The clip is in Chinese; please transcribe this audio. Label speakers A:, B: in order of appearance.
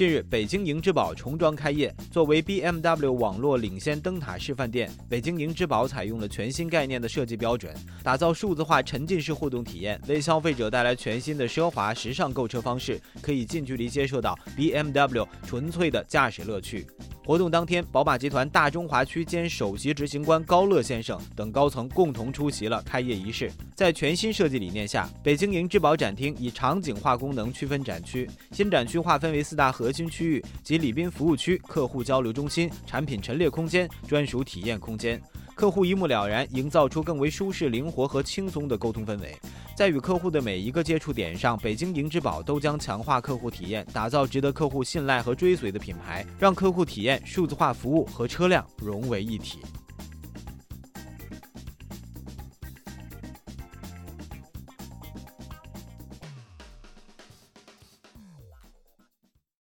A: 近日，北京迎之宝重装开业。作为 BMW 网络领先灯塔示范店，北京迎之宝采用了全新概念的设计标准，打造数字化沉浸式互动体验，为消费者带来全新的奢华时尚购车方式，可以近距离接受到 BMW 纯粹的驾驶乐趣。活动当天，宝马集团大中华区兼首席执行官高乐先生等高层共同出席了开业仪式。在全新设计理念下，北京迎之宝展厅以场景化功能区分展区，新展区划分为四大核心区域及礼宾服务区、客户交流中心、产品陈列空间、专属体验空间。客户一目了然，营造出更为舒适、灵活和轻松的沟通氛围。在与客户的每一个接触点上，北京银之宝都将强化客户体验，打造值得客户信赖和追随的品牌，让客户体验、数字化服务和车辆融为一体。